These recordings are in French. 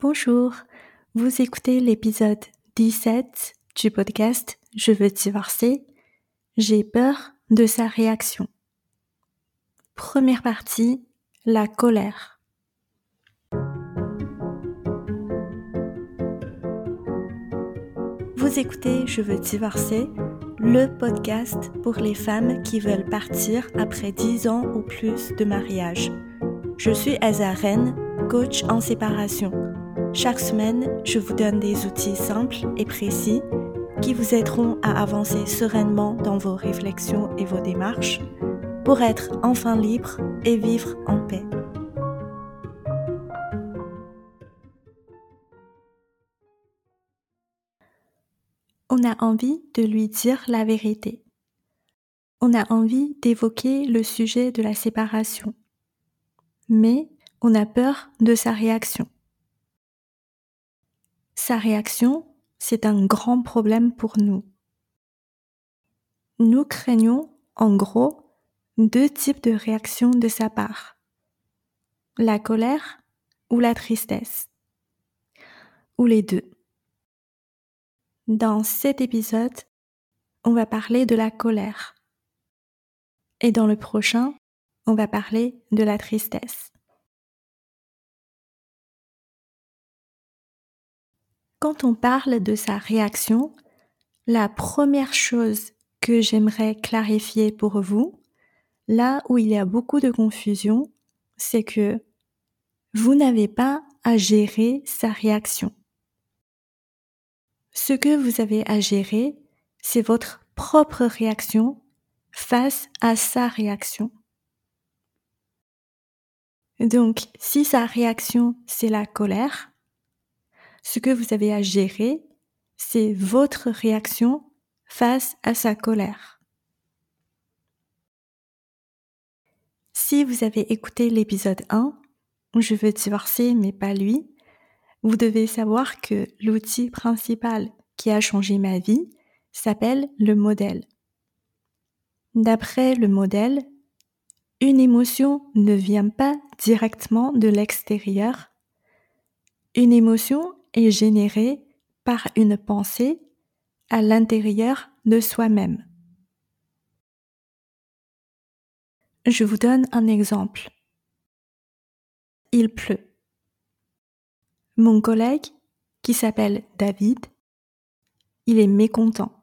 Bonjour, vous écoutez l'épisode 17 du podcast Je veux divorcer. J'ai peur de sa réaction. Première partie, la colère. Vous écoutez Je veux divorcer, le podcast pour les femmes qui veulent partir après 10 ans ou plus de mariage. Je suis Azaren, coach en séparation. Chaque semaine, je vous donne des outils simples et précis qui vous aideront à avancer sereinement dans vos réflexions et vos démarches pour être enfin libre et vivre en paix. On a envie de lui dire la vérité. On a envie d'évoquer le sujet de la séparation. Mais on a peur de sa réaction. Sa réaction, c'est un grand problème pour nous. Nous craignons, en gros, deux types de réactions de sa part. La colère ou la tristesse. Ou les deux. Dans cet épisode, on va parler de la colère. Et dans le prochain, on va parler de la tristesse. Quand on parle de sa réaction, la première chose que j'aimerais clarifier pour vous, là où il y a beaucoup de confusion, c'est que vous n'avez pas à gérer sa réaction. Ce que vous avez à gérer, c'est votre propre réaction face à sa réaction. Donc, si sa réaction, c'est la colère, ce que vous avez à gérer, c'est votre réaction face à sa colère. Si vous avez écouté l'épisode 1, je veux divorcer mais pas lui, vous devez savoir que l'outil principal qui a changé ma vie s'appelle le modèle. D'après le modèle, une émotion ne vient pas directement de l'extérieur. Une émotion est générée par une pensée à l'intérieur de soi-même. Je vous donne un exemple. Il pleut. Mon collègue, qui s'appelle David, il est mécontent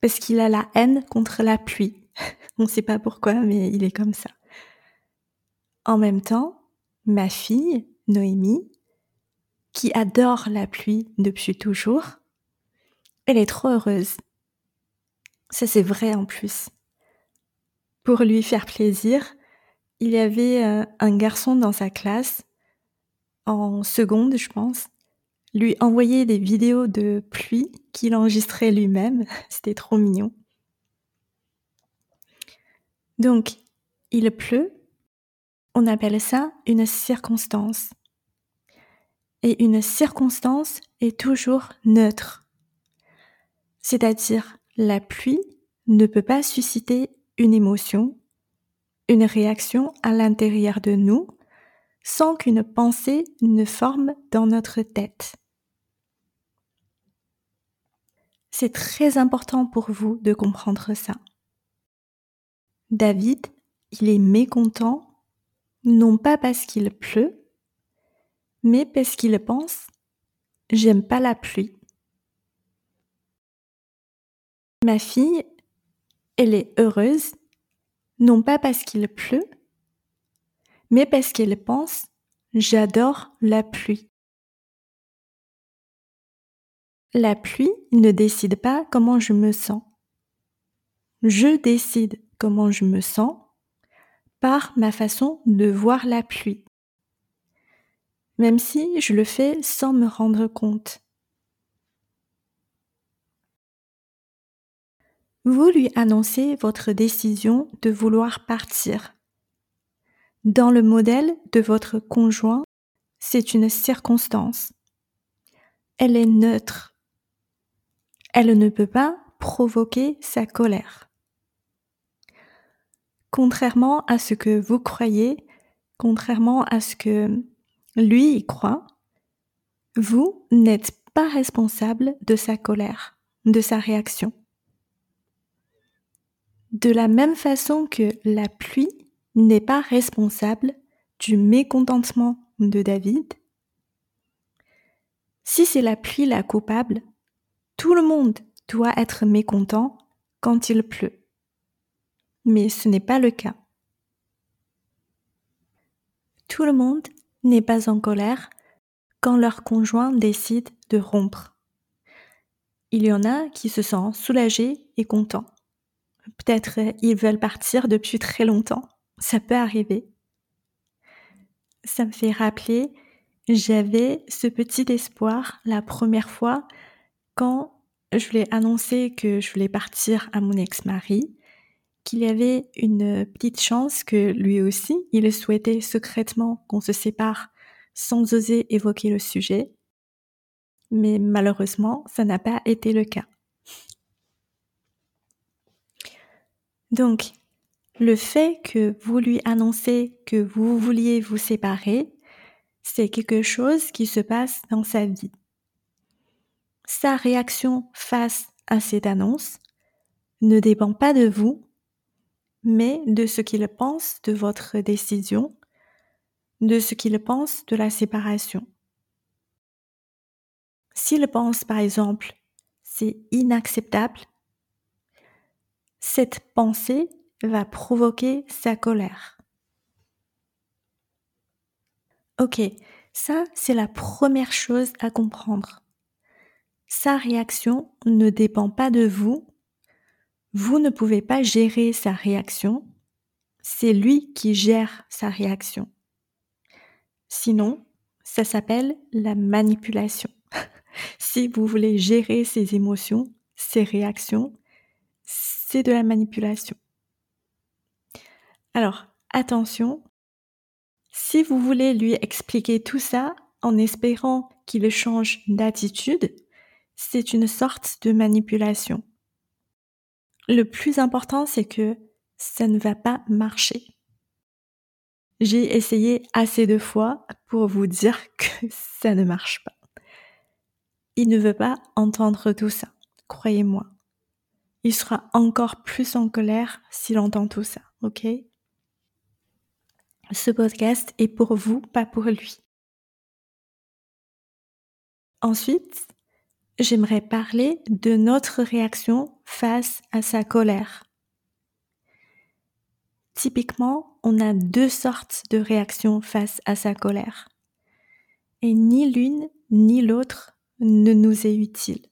parce qu'il a la haine contre la pluie. On ne sait pas pourquoi, mais il est comme ça. En même temps, ma fille, Noémie, qui adore la pluie depuis toujours, elle est trop heureuse. Ça c'est vrai en plus. Pour lui faire plaisir, il y avait euh, un garçon dans sa classe, en seconde je pense, lui envoyer des vidéos de pluie qu'il enregistrait lui-même. C'était trop mignon. Donc, il pleut. On appelle ça une circonstance et une circonstance est toujours neutre. C'est-à-dire, la pluie ne peut pas susciter une émotion, une réaction à l'intérieur de nous, sans qu'une pensée ne forme dans notre tête. C'est très important pour vous de comprendre ça. David, il est mécontent, non pas parce qu'il pleut, mais parce qu'il pense J'aime pas la pluie. Ma fille, elle est heureuse, non pas parce qu'il pleut, mais parce qu'elle pense J'adore la pluie. La pluie ne décide pas comment je me sens. Je décide comment je me sens par ma façon de voir la pluie même si je le fais sans me rendre compte. Vous lui annoncez votre décision de vouloir partir. Dans le modèle de votre conjoint, c'est une circonstance. Elle est neutre. Elle ne peut pas provoquer sa colère. Contrairement à ce que vous croyez, contrairement à ce que lui y croit, Vous n'êtes pas responsable de sa colère, de sa réaction. De la même façon que la pluie n'est pas responsable du mécontentement de David, si c'est la pluie la coupable, tout le monde doit être mécontent quand il pleut. Mais ce n'est pas le cas. Tout le monde n'est pas en colère quand leur conjoint décide de rompre. Il y en a qui se sentent soulagés et contents. Peut-être ils veulent partir depuis très longtemps. Ça peut arriver. Ça me fait rappeler, j'avais ce petit espoir la première fois quand je voulais annoncer que je voulais partir à mon ex-mari, qu'il y avait une petite chance que lui aussi, il souhaitait secrètement qu'on se sépare sans oser évoquer le sujet. Mais malheureusement, ça n'a pas été le cas. Donc, le fait que vous lui annoncez que vous vouliez vous séparer, c'est quelque chose qui se passe dans sa vie. Sa réaction face à cette annonce ne dépend pas de vous, mais de ce qu'il pense de votre décision, de ce qu'il pense de la séparation. S'il pense par exemple c'est inacceptable, cette pensée va provoquer sa colère. Ok, ça c'est la première chose à comprendre. Sa réaction ne dépend pas de vous. Vous ne pouvez pas gérer sa réaction. C'est lui qui gère sa réaction. Sinon, ça s'appelle la manipulation. si vous voulez gérer ses émotions, ses réactions, c'est de la manipulation. Alors, attention, si vous voulez lui expliquer tout ça en espérant qu'il change d'attitude, c'est une sorte de manipulation. Le plus important, c'est que ça ne va pas marcher. J'ai essayé assez de fois pour vous dire que ça ne marche pas. Il ne veut pas entendre tout ça, croyez-moi il sera encore plus en colère s'il entend tout ça, ok? Ce podcast est pour vous, pas pour lui. Ensuite, j'aimerais parler de notre réaction face à sa colère. Typiquement, on a deux sortes de réactions face à sa colère. Et ni l'une ni l'autre ne nous est utile.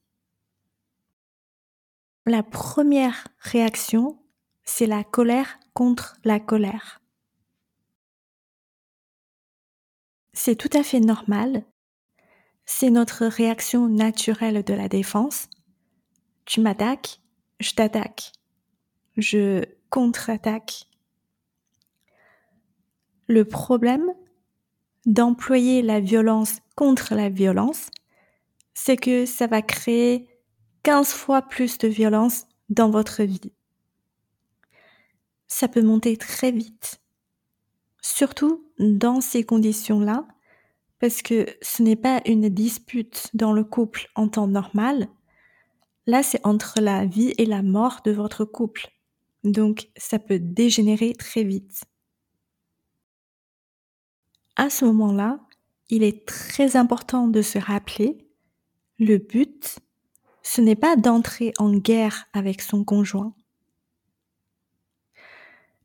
La première réaction, c'est la colère contre la colère. C'est tout à fait normal. C'est notre réaction naturelle de la défense. Tu m'attaques, je t'attaque. Je contre-attaque. Le problème d'employer la violence contre la violence, c'est que ça va créer 15 fois plus de violence dans votre vie. Ça peut monter très vite. Surtout dans ces conditions-là, parce que ce n'est pas une dispute dans le couple en temps normal. Là, c'est entre la vie et la mort de votre couple. Donc, ça peut dégénérer très vite. À ce moment-là, il est très important de se rappeler le but ce n'est pas d'entrer en guerre avec son conjoint.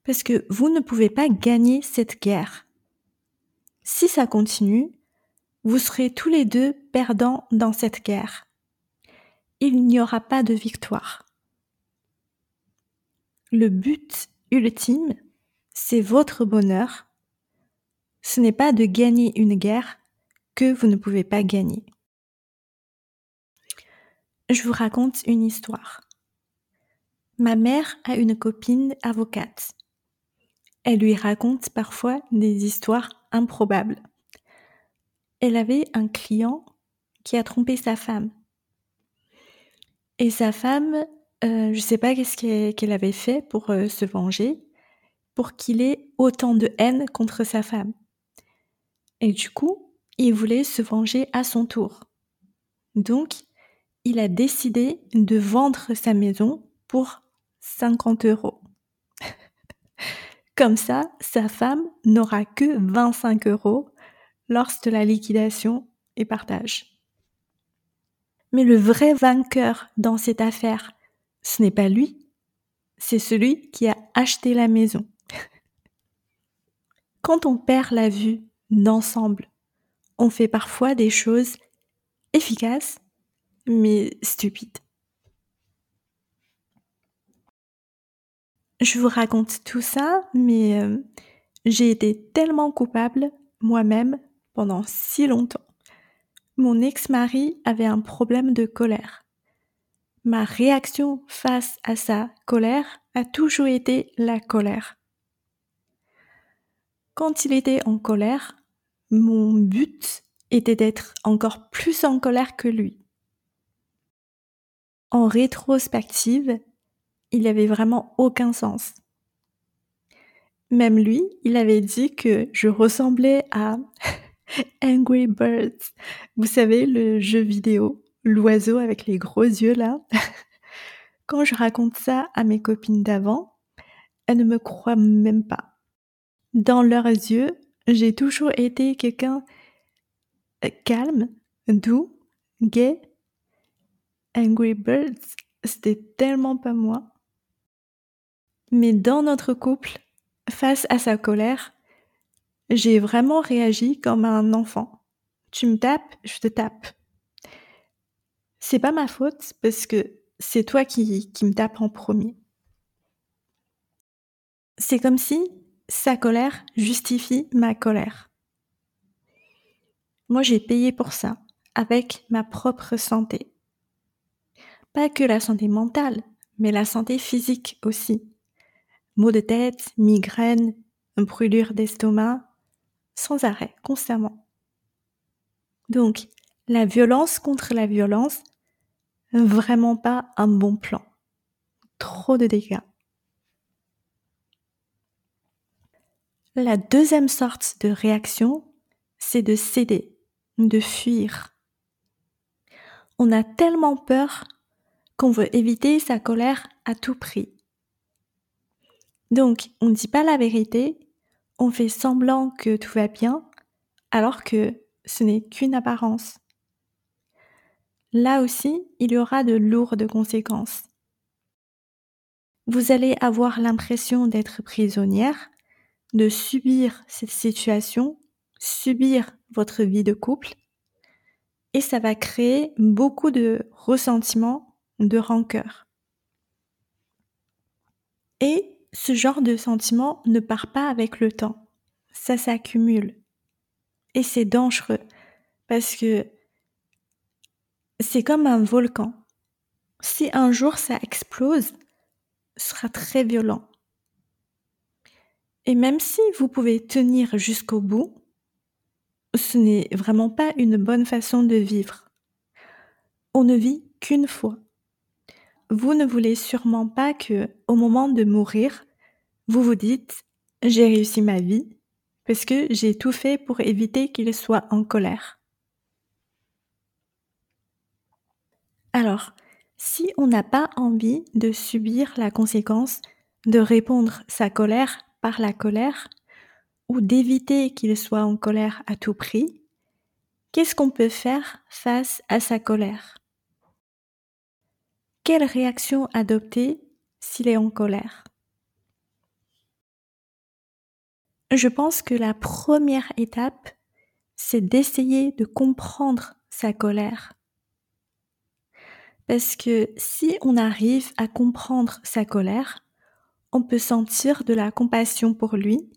Parce que vous ne pouvez pas gagner cette guerre. Si ça continue, vous serez tous les deux perdants dans cette guerre. Il n'y aura pas de victoire. Le but ultime, c'est votre bonheur. Ce n'est pas de gagner une guerre que vous ne pouvez pas gagner. Je vous raconte une histoire. Ma mère a une copine avocate. Elle lui raconte parfois des histoires improbables. Elle avait un client qui a trompé sa femme. Et sa femme, euh, je ne sais pas qu'est-ce qu'elle avait fait pour euh, se venger, pour qu'il ait autant de haine contre sa femme. Et du coup, il voulait se venger à son tour. Donc, il a décidé de vendre sa maison pour 50 euros. Comme ça, sa femme n'aura que 25 euros lorsque la liquidation est partage. Mais le vrai vainqueur dans cette affaire, ce n'est pas lui, c'est celui qui a acheté la maison. Quand on perd la vue d'ensemble, on fait parfois des choses efficaces, mais stupides. Je vous raconte tout ça, mais euh, j'ai été tellement coupable moi-même pendant si longtemps. Mon ex-mari avait un problème de colère. Ma réaction face à sa colère a toujours été la colère. Quand il était en colère, mon but était d'être encore plus en colère que lui. En rétrospective, il n'y avait vraiment aucun sens. Même lui, il avait dit que je ressemblais à Angry Birds. Vous savez, le jeu vidéo, l'oiseau avec les gros yeux là. Quand je raconte ça à mes copines d'avant, elles ne me croient même pas. Dans leurs yeux, j'ai toujours été quelqu'un euh, calme, doux, gay. Angry Birds, c'était tellement pas moi. Mais dans notre couple, face à sa colère, j'ai vraiment réagi comme un enfant. Tu me tapes, je te tape. C'est pas ma faute parce que c'est toi qui, qui me tapes en premier. C'est comme si sa colère justifie ma colère. Moi, j'ai payé pour ça, avec ma propre santé. Pas que la santé mentale, mais la santé physique aussi maux de tête, migraine, brûlure d'estomac, sans arrêt, constamment. Donc, la violence contre la violence, vraiment pas un bon plan. Trop de dégâts. La deuxième sorte de réaction, c'est de céder, de fuir. On a tellement peur qu'on veut éviter sa colère à tout prix. Donc, on ne dit pas la vérité, on fait semblant que tout va bien, alors que ce n'est qu'une apparence. Là aussi, il y aura de lourdes conséquences. Vous allez avoir l'impression d'être prisonnière, de subir cette situation, subir votre vie de couple, et ça va créer beaucoup de ressentiment, de rancœur. Et ce genre de sentiment ne part pas avec le temps. Ça s'accumule. Et c'est dangereux parce que c'est comme un volcan. Si un jour ça explose, ce sera très violent. Et même si vous pouvez tenir jusqu'au bout, ce n'est vraiment pas une bonne façon de vivre. On ne vit qu'une fois. Vous ne voulez sûrement pas que, au moment de mourir, vous vous dites, j'ai réussi ma vie parce que j'ai tout fait pour éviter qu'il soit en colère. Alors, si on n'a pas envie de subir la conséquence de répondre sa colère par la colère, ou d'éviter qu'il soit en colère à tout prix, qu'est-ce qu'on peut faire face à sa colère? Quelle réaction adopter s'il est en colère? Je pense que la première étape, c'est d'essayer de comprendre sa colère. Parce que si on arrive à comprendre sa colère, on peut sentir de la compassion pour lui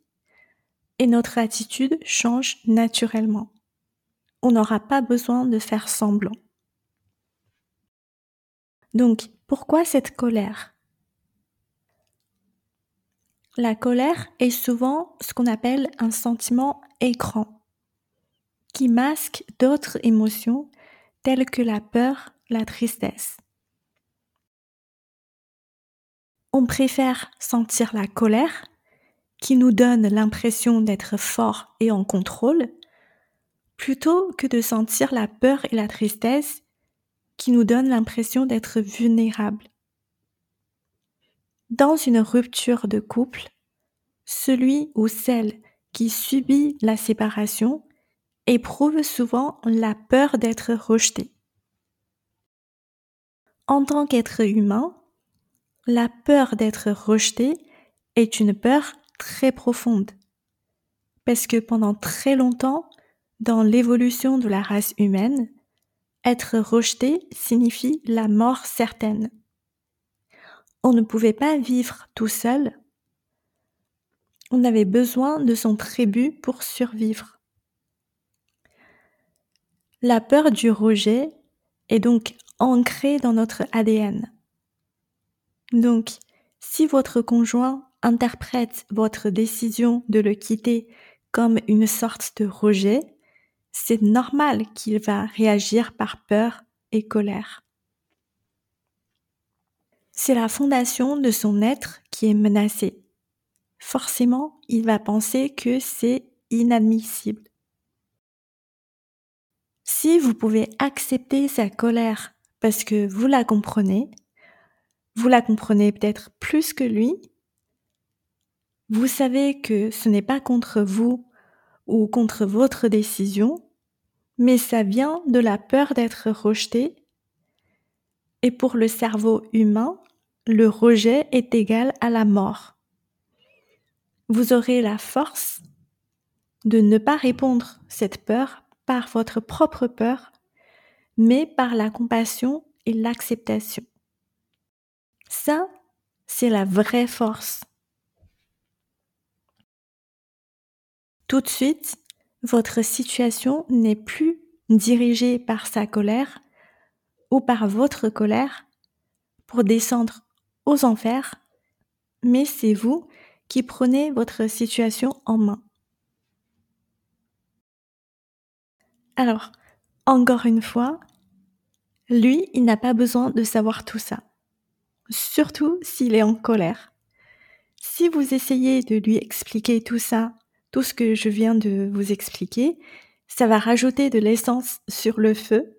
et notre attitude change naturellement. On n'aura pas besoin de faire semblant. Donc, pourquoi cette colère? La colère est souvent ce qu'on appelle un sentiment écran, qui masque d'autres émotions telles que la peur, la tristesse. On préfère sentir la colère, qui nous donne l'impression d'être fort et en contrôle, plutôt que de sentir la peur et la tristesse qui nous donnent l'impression d'être vulnérables. Dans une rupture de couple, celui ou celle qui subit la séparation éprouve souvent la peur d'être rejeté. En tant qu'être humain, la peur d'être rejeté est une peur très profonde. Parce que pendant très longtemps, dans l'évolution de la race humaine, être rejeté signifie la mort certaine. On ne pouvait pas vivre tout seul. On avait besoin de son tribu pour survivre. La peur du rejet est donc ancrée dans notre ADN. Donc, si votre conjoint interprète votre décision de le quitter comme une sorte de rejet, c'est normal qu'il va réagir par peur et colère. C'est la fondation de son être qui est menacée. Forcément, il va penser que c'est inadmissible. Si vous pouvez accepter sa colère parce que vous la comprenez, vous la comprenez peut-être plus que lui, vous savez que ce n'est pas contre vous contre votre décision, mais ça vient de la peur d'être rejeté. Et pour le cerveau humain, le rejet est égal à la mort. Vous aurez la force de ne pas répondre cette peur par votre propre peur, mais par la compassion et l'acceptation. Ça, c'est la vraie force. Tout de suite, votre situation n'est plus dirigée par sa colère ou par votre colère pour descendre aux enfers, mais c'est vous qui prenez votre situation en main. Alors, encore une fois, lui, il n'a pas besoin de savoir tout ça, surtout s'il est en colère. Si vous essayez de lui expliquer tout ça tout ce que je viens de vous expliquer, ça va rajouter de l'essence sur le feu.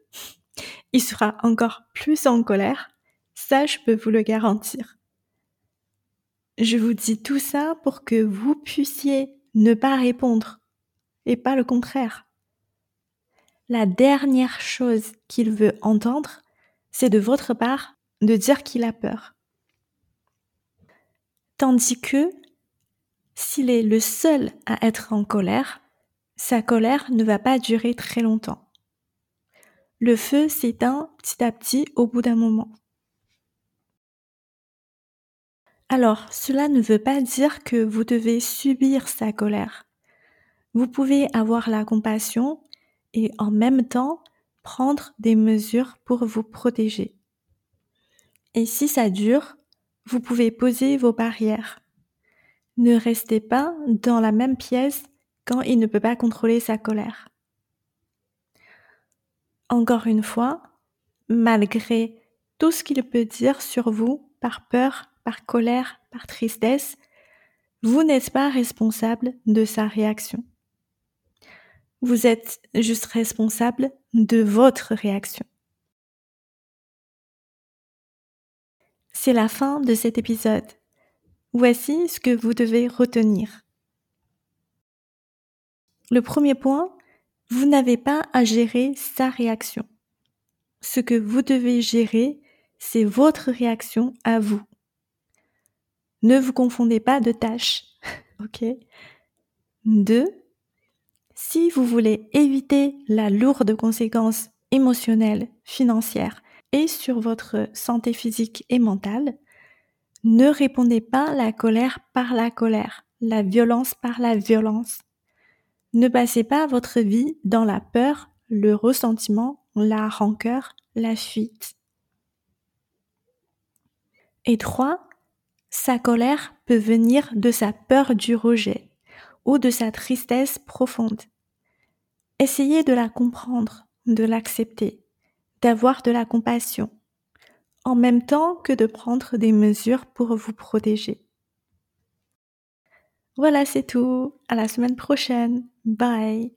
Il sera encore plus en colère. Ça, je peux vous le garantir. Je vous dis tout ça pour que vous puissiez ne pas répondre et pas le contraire. La dernière chose qu'il veut entendre, c'est de votre part de dire qu'il a peur. Tandis que s'il est le seul à être en colère, sa colère ne va pas durer très longtemps. Le feu s'éteint petit à petit au bout d'un moment. Alors, cela ne veut pas dire que vous devez subir sa colère. Vous pouvez avoir la compassion et en même temps prendre des mesures pour vous protéger. Et si ça dure, vous pouvez poser vos barrières. Ne restez pas dans la même pièce quand il ne peut pas contrôler sa colère. Encore une fois, malgré tout ce qu'il peut dire sur vous par peur, par colère, par tristesse, vous n'êtes pas responsable de sa réaction. Vous êtes juste responsable de votre réaction. C'est la fin de cet épisode. Voici ce que vous devez retenir. Le premier point, vous n'avez pas à gérer sa réaction. Ce que vous devez gérer, c'est votre réaction à vous. Ne vous confondez pas de tâches. ok? Deux, si vous voulez éviter la lourde conséquence émotionnelle, financière et sur votre santé physique et mentale, ne répondez pas la colère par la colère, la violence par la violence. Ne passez pas votre vie dans la peur, le ressentiment, la rancœur, la fuite. Et trois, sa colère peut venir de sa peur du rejet ou de sa tristesse profonde. Essayez de la comprendre, de l'accepter, d'avoir de la compassion en même temps que de prendre des mesures pour vous protéger. Voilà, c'est tout. À la semaine prochaine. Bye.